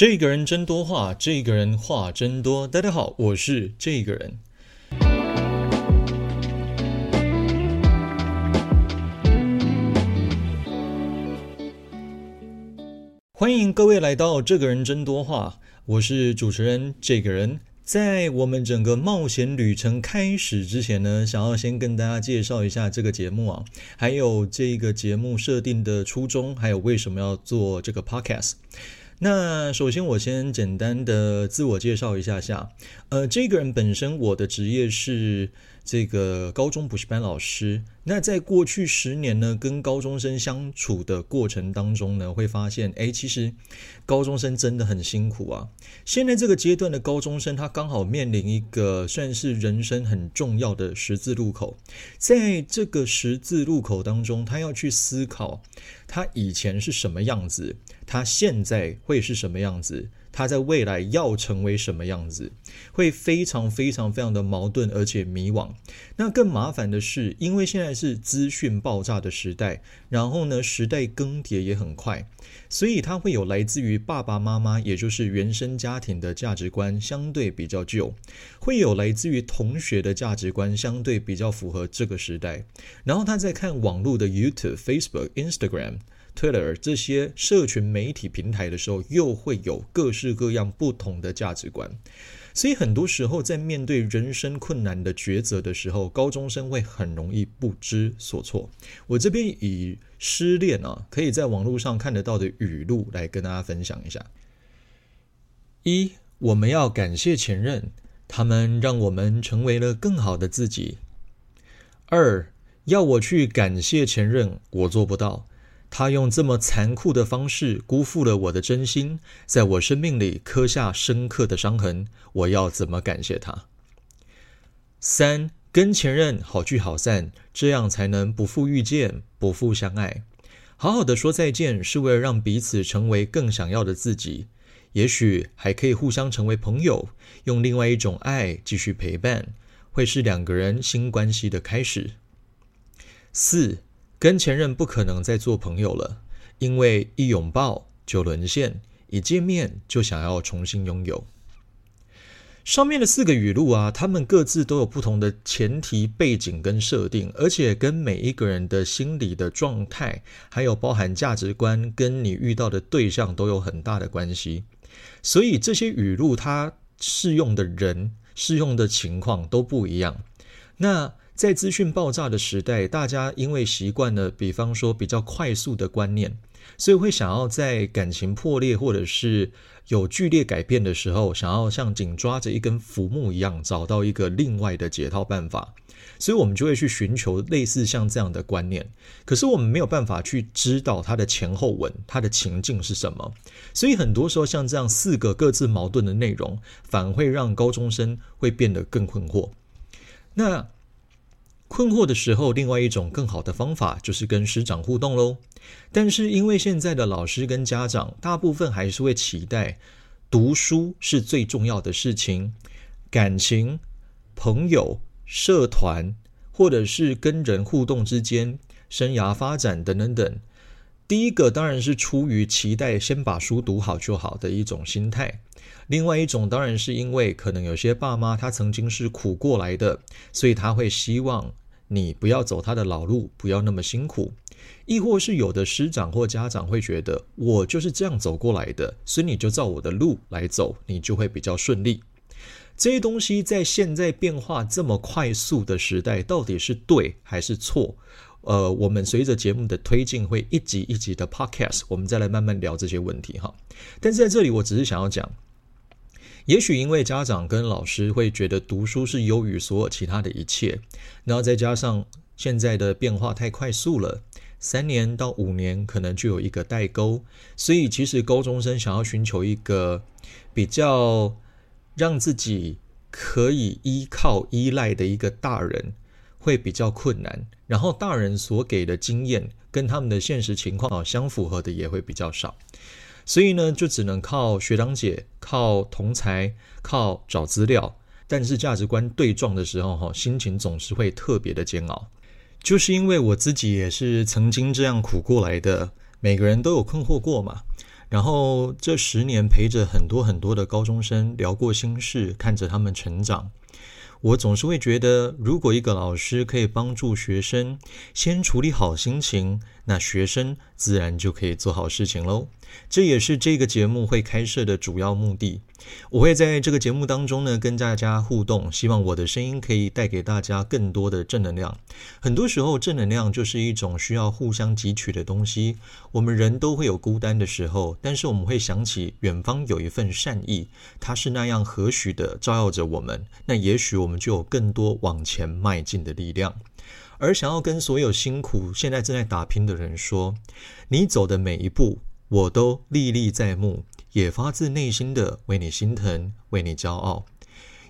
这个人真多话，这个人话真多。大家好，我是这个人。欢迎各位来到这个人真多话，我是主持人这个人。在我们整个冒险旅程开始之前呢，想要先跟大家介绍一下这个节目啊，还有这个节目设定的初衷，还有为什么要做这个 podcast。那首先，我先简单的自我介绍一下下。呃，这个人本身，我的职业是这个高中补习班老师。那在过去十年呢，跟高中生相处的过程当中呢，会发现，哎，其实高中生真的很辛苦啊。现在这个阶段的高中生，他刚好面临一个算是人生很重要的十字路口。在这个十字路口当中，他要去思考，他以前是什么样子。他现在会是什么样子？他在未来要成为什么样子？会非常非常非常的矛盾，而且迷惘。那更麻烦的是，因为现在是资讯爆炸的时代，然后呢，时代更迭也很快，所以他会有来自于爸爸妈妈，也就是原生家庭的价值观相对比较旧，会有来自于同学的价值观相对比较符合这个时代。然后他在看网络的 YouTube、Facebook、Instagram。Twitter 这些社群媒体平台的时候，又会有各式各样不同的价值观，所以很多时候在面对人生困难的抉择的时候，高中生会很容易不知所措。我这边以失恋啊，可以在网络上看得到的语录来跟大家分享一下：一，我们要感谢前任，他们让我们成为了更好的自己；二，要我去感谢前任，我做不到。他用这么残酷的方式辜负了我的真心，在我生命里刻下深刻的伤痕。我要怎么感谢他？三，跟前任好聚好散，这样才能不负遇见，不负相爱。好好的说再见，是为了让彼此成为更想要的自己。也许还可以互相成为朋友，用另外一种爱继续陪伴，会是两个人新关系的开始。四。跟前任不可能再做朋友了，因为一拥抱就沦陷，一见面就想要重新拥有。上面的四个语录啊，他们各自都有不同的前提背景跟设定，而且跟每一个人的心理的状态，还有包含价值观，跟你遇到的对象都有很大的关系。所以这些语录它适用的人、适用的情况都不一样。那。在资讯爆炸的时代，大家因为习惯了，比方说比较快速的观念，所以会想要在感情破裂或者是有剧烈改变的时候，想要像紧抓着一根浮木一样，找到一个另外的解套办法。所以我们就会去寻求类似像这样的观念。可是我们没有办法去知道它的前后文，它的情境是什么。所以很多时候，像这样四个各自矛盾的内容，反而会让高中生会变得更困惑。那。困惑的时候，另外一种更好的方法就是跟师长互动喽。但是因为现在的老师跟家长大部分还是会期待读书是最重要的事情，感情、朋友、社团或者是跟人互动之间、生涯发展等等等。第一个当然是出于期待先把书读好就好的一种心态，另外一种当然是因为可能有些爸妈他曾经是苦过来的，所以他会希望。你不要走他的老路，不要那么辛苦。亦或是有的师长或家长会觉得，我就是这样走过来的，所以你就照我的路来走，你就会比较顺利。这些东西在现在变化这么快速的时代，到底是对还是错？呃，我们随着节目的推进，会一集一集的 podcast，我们再来慢慢聊这些问题哈。但是在这里，我只是想要讲。也许因为家长跟老师会觉得读书是优于所有其他的一切，然后再加上现在的变化太快速了，三年到五年可能就有一个代沟，所以其实高中生想要寻求一个比较让自己可以依靠依赖的一个大人会比较困难，然后大人所给的经验跟他们的现实情况相符合的也会比较少。所以呢，就只能靠学长姐、靠同才、靠找资料。但是价值观对撞的时候，哈，心情总是会特别的煎熬。就是因为我自己也是曾经这样苦过来的，每个人都有困惑过嘛。然后这十年陪着很多很多的高中生聊过心事，看着他们成长。我总是会觉得，如果一个老师可以帮助学生先处理好心情，那学生自然就可以做好事情喽。这也是这个节目会开设的主要目的。我会在这个节目当中呢，跟大家互动，希望我的声音可以带给大家更多的正能量。很多时候，正能量就是一种需要互相汲取的东西。我们人都会有孤单的时候，但是我们会想起远方有一份善意，它是那样和煦的照耀着我们。那也许我们就有更多往前迈进的力量。而想要跟所有辛苦、现在正在打拼的人说，你走的每一步，我都历历在目。也发自内心的为你心疼，为你骄傲。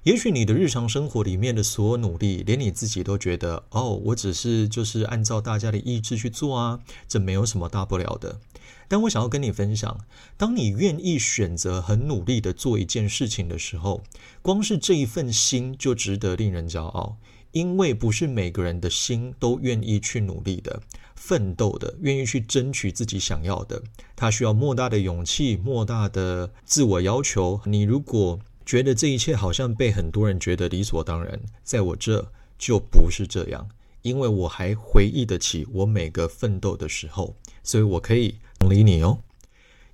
也许你的日常生活里面的所有努力，连你自己都觉得，哦，我只是就是按照大家的意志去做啊，这没有什么大不了的。但我想要跟你分享，当你愿意选择很努力的做一件事情的时候，光是这一份心就值得令人骄傲。因为不是每个人的心都愿意去努力的、奋斗的、愿意去争取自己想要的，他需要莫大的勇气、莫大的自我要求。你如果觉得这一切好像被很多人觉得理所当然，在我这就不是这样，因为我还回忆得起我每个奋斗的时候，所以我可以理你哦。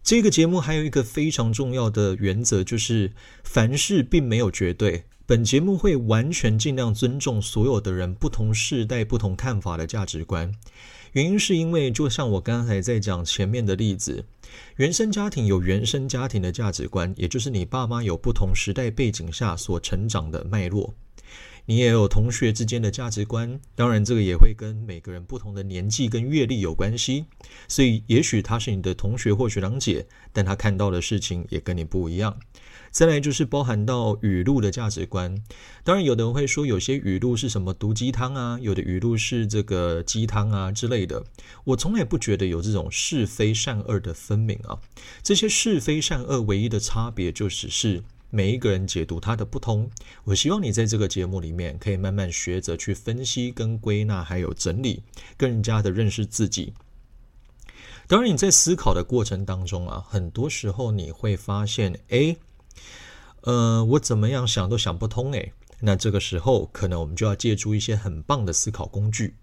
这个节目还有一个非常重要的原则，就是凡事并没有绝对。本节目会完全尽量尊重所有的人不同世代、不同看法的价值观。原因是因为，就像我刚才在讲前面的例子，原生家庭有原生家庭的价值观，也就是你爸妈有不同时代背景下所成长的脉络。你也有同学之间的价值观，当然这个也会跟每个人不同的年纪跟阅历有关系。所以，也许他是你的同学或学长姐，但他看到的事情也跟你不一样。再来就是包含到语录的价值观，当然有的人会说有些语录是什么毒鸡汤啊，有的语录是这个鸡汤啊之类的。我从来不觉得有这种是非善恶的分明啊，这些是非善恶唯一的差别就只是每一个人解读它的不同。我希望你在这个节目里面可以慢慢学着去分析、跟归纳，还有整理，更加的认识自己。当然你在思考的过程当中啊，很多时候你会发现，哎。呃，我怎么样想都想不通诶。那这个时候，可能我们就要借助一些很棒的思考工具。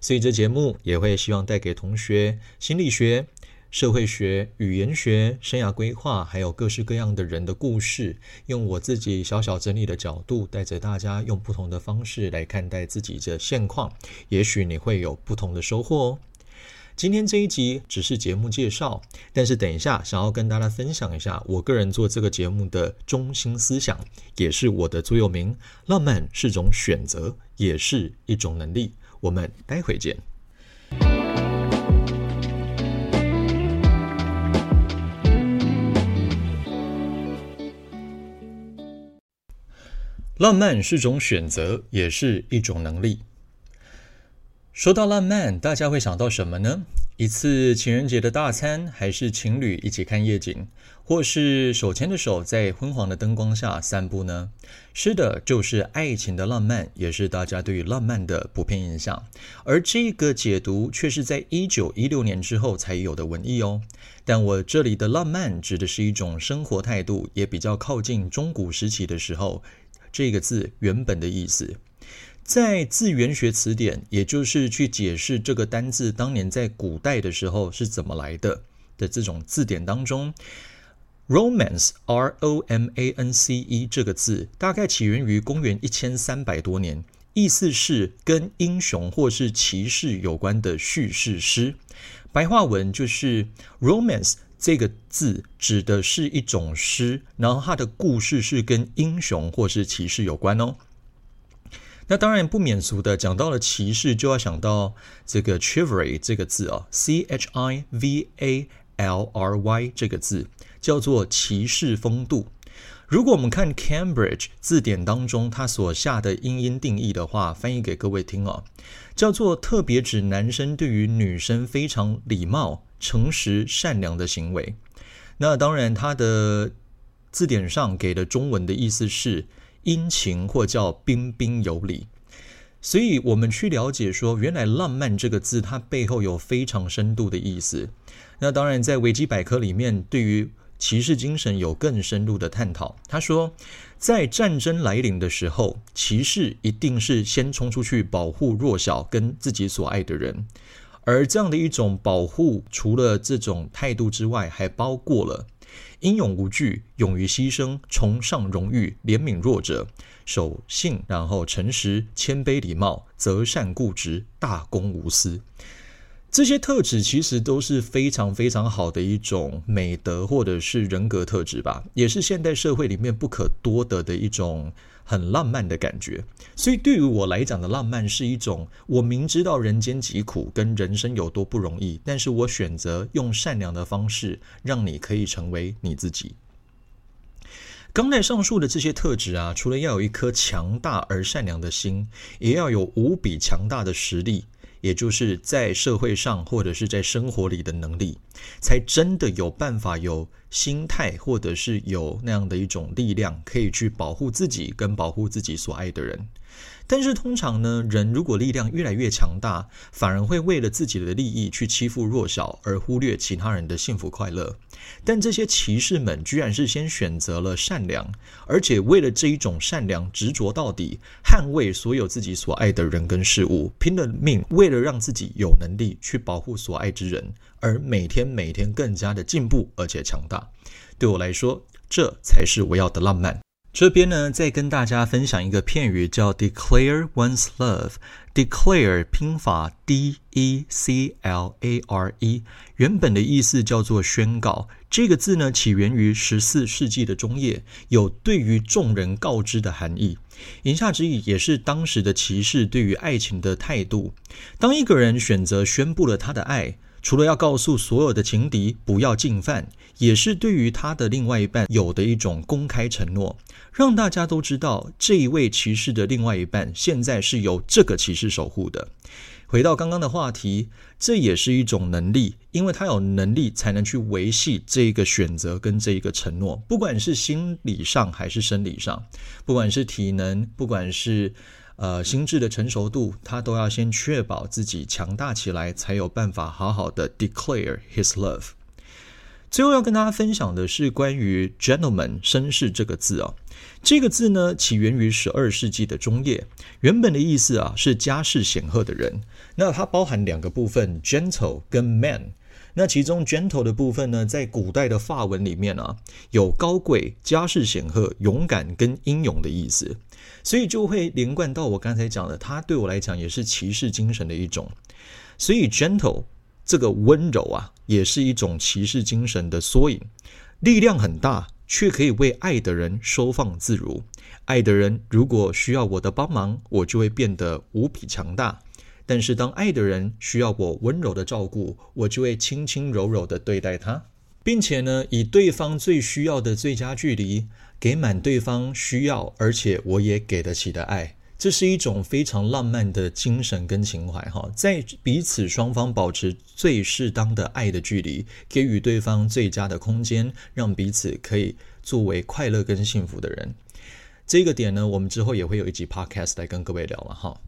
所以这节目也会希望带给同学心理学、社会学、语言学、生涯规划，还有各式各样的人的故事，用我自己小小整理的角度，带着大家用不同的方式来看待自己的现况。也许你会有不同的收获哦。今天这一集只是节目介绍，但是等一下想要跟大家分享一下我个人做这个节目的中心思想，也是我的座右铭：浪漫是种选择，也是一种能力。我们待会见。浪漫是种选择，也是一种能力。说到浪漫，大家会想到什么呢？一次情人节的大餐，还是情侣一起看夜景，或是手牵着手在昏黄的灯光下散步呢？是的，就是爱情的浪漫，也是大家对于浪漫的普遍印象。而这个解读却是在一九一六年之后才有的文艺哦。但我这里的浪漫指的是一种生活态度，也比较靠近中古时期的时候，这个字原本的意思。在字源学词典，也就是去解释这个单字当年在古代的时候是怎么来的的这种字典当中，romance（r o m a n c e） 这个字大概起源于公元一千三百多年，意思是跟英雄或是骑士有关的叙事诗。白话文就是 romance 这个字指的是一种诗，然后它的故事是跟英雄或是骑士有关哦。那当然不免俗的，讲到了骑士，就要想到这个 chivalry 这个字啊，c h i v a l r y 这个字叫做骑士风度。如果我们看 Cambridge 字典当中它所下的英音定义的话，翻译给各位听哦，叫做特别指男生对于女生非常礼貌、诚实、善良的行为。那当然，它的字典上给的中文的意思是。殷勤或叫彬彬有礼，所以我们去了解说，原来“浪漫”这个字它背后有非常深度的意思。那当然，在维基百科里面，对于骑士精神有更深入的探讨。他说，在战争来临的时候，骑士一定是先冲出去保护弱小跟自己所爱的人。而这样的一种保护，除了这种态度之外，还包括了英勇无惧、勇于牺牲、崇尚荣誉、怜悯弱者、守信，然后诚实、谦卑、礼貌、择善固执、大公无私。这些特质其实都是非常非常好的一种美德，或者是人格特质吧，也是现代社会里面不可多得的一种很浪漫的感觉。所以对于我来讲的浪漫，是一种我明知道人间疾苦跟人生有多不容易，但是我选择用善良的方式，让你可以成为你自己。刚才上述的这些特质啊，除了要有一颗强大而善良的心，也要有无比强大的实力。也就是在社会上或者是在生活里的能力，才真的有办法有心态，或者是有那样的一种力量，可以去保护自己跟保护自己所爱的人。但是通常呢，人如果力量越来越强大，反而会为了自己的利益去欺负弱小，而忽略其他人的幸福快乐。但这些骑士们居然是先选择了善良，而且为了这一种善良执着到底，捍卫所有自己所爱的人跟事物，拼了命为了让自己有能力去保护所爱之人，而每天每天更加的进步而且强大。对我来说，这才是我要的浪漫。这边呢，再跟大家分享一个片语，叫 “declare one's love”。declare 拼法 d e c l a r e，原本的意思叫做宣告。这个字呢，起源于十四世纪的中叶，有对于众人告知的含义。言下之意，也是当时的骑士对于爱情的态度。当一个人选择宣布了他的爱。除了要告诉所有的情敌不要进犯，也是对于他的另外一半有的一种公开承诺，让大家都知道这一位骑士的另外一半现在是由这个骑士守护的。回到刚刚的话题，这也是一种能力，因为他有能力才能去维系这一个选择跟这一个承诺，不管是心理上还是生理上，不管是体能，不管是。呃，心智的成熟度，他都要先确保自己强大起来，才有办法好好的 declare his love。最后要跟大家分享的是关于 gentleman 绅士这个字啊，这个字呢起源于十二世纪的中叶，原本的意思啊是家世显赫的人。那它包含两个部分，gentle 跟 man。那其中 gentle 的部分呢，在古代的法文里面啊，有高贵、家世显赫、勇敢跟英勇的意思。所以就会连贯到我刚才讲的，它对我来讲也是骑士精神的一种。所以 gentle 这个温柔啊，也是一种骑士精神的缩影。力量很大，却可以为爱的人收放自如。爱的人如果需要我的帮忙，我就会变得无比强大。但是当爱的人需要我温柔的照顾，我就会轻轻柔柔的对待他，并且呢，以对方最需要的最佳距离。给满对方需要，而且我也给得起的爱，这是一种非常浪漫的精神跟情怀哈。在彼此双方保持最适当的爱的距离，给予对方最佳的空间，让彼此可以作为快乐跟幸福的人。这个点呢，我们之后也会有一集 podcast 来跟各位聊了哈。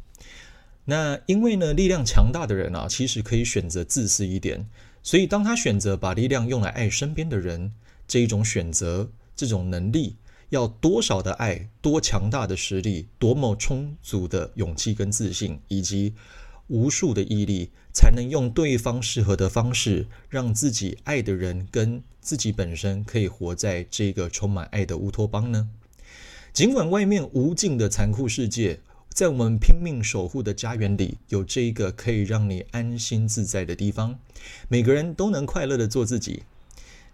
那因为呢，力量强大的人啊，其实可以选择自私一点，所以当他选择把力量用来爱身边的人，这一种选择。这种能力要多少的爱，多强大的实力，多么充足的勇气跟自信，以及无数的毅力，才能用对方适合的方式，让自己爱的人跟自己本身可以活在这个充满爱的乌托邦呢？尽管外面无尽的残酷世界，在我们拼命守护的家园里，有这一个可以让你安心自在的地方，每个人都能快乐的做自己。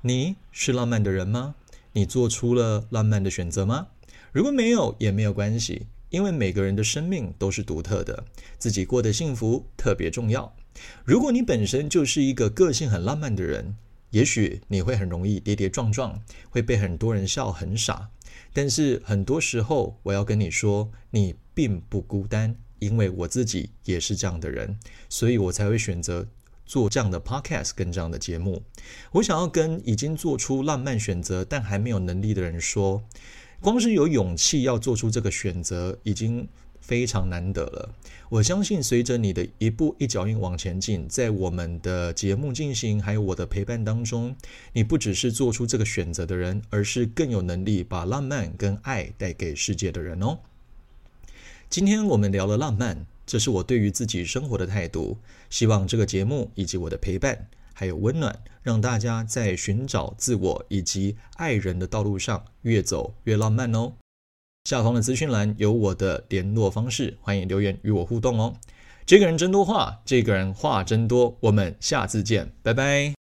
你是浪漫的人吗？你做出了浪漫的选择吗？如果没有，也没有关系，因为每个人的生命都是独特的，自己过得幸福特别重要。如果你本身就是一个个性很浪漫的人，也许你会很容易跌跌撞撞，会被很多人笑很傻。但是很多时候，我要跟你说，你并不孤单，因为我自己也是这样的人，所以我才会选择。做这样的 podcast 跟这样的节目，我想要跟已经做出浪漫选择但还没有能力的人说，光是有勇气要做出这个选择，已经非常难得了。我相信，随着你的一步一脚印往前进，在我们的节目进行，还有我的陪伴当中，你不只是做出这个选择的人，而是更有能力把浪漫跟爱带给世界的人哦。今天我们聊了浪漫，这是我对于自己生活的态度。希望这个节目以及我的陪伴，还有温暖，让大家在寻找自我以及爱人的道路上越走越浪漫哦。下方的资讯栏有我的联络方式，欢迎留言与我互动哦。这个人真多话，这个人话真多，我们下次见，拜拜。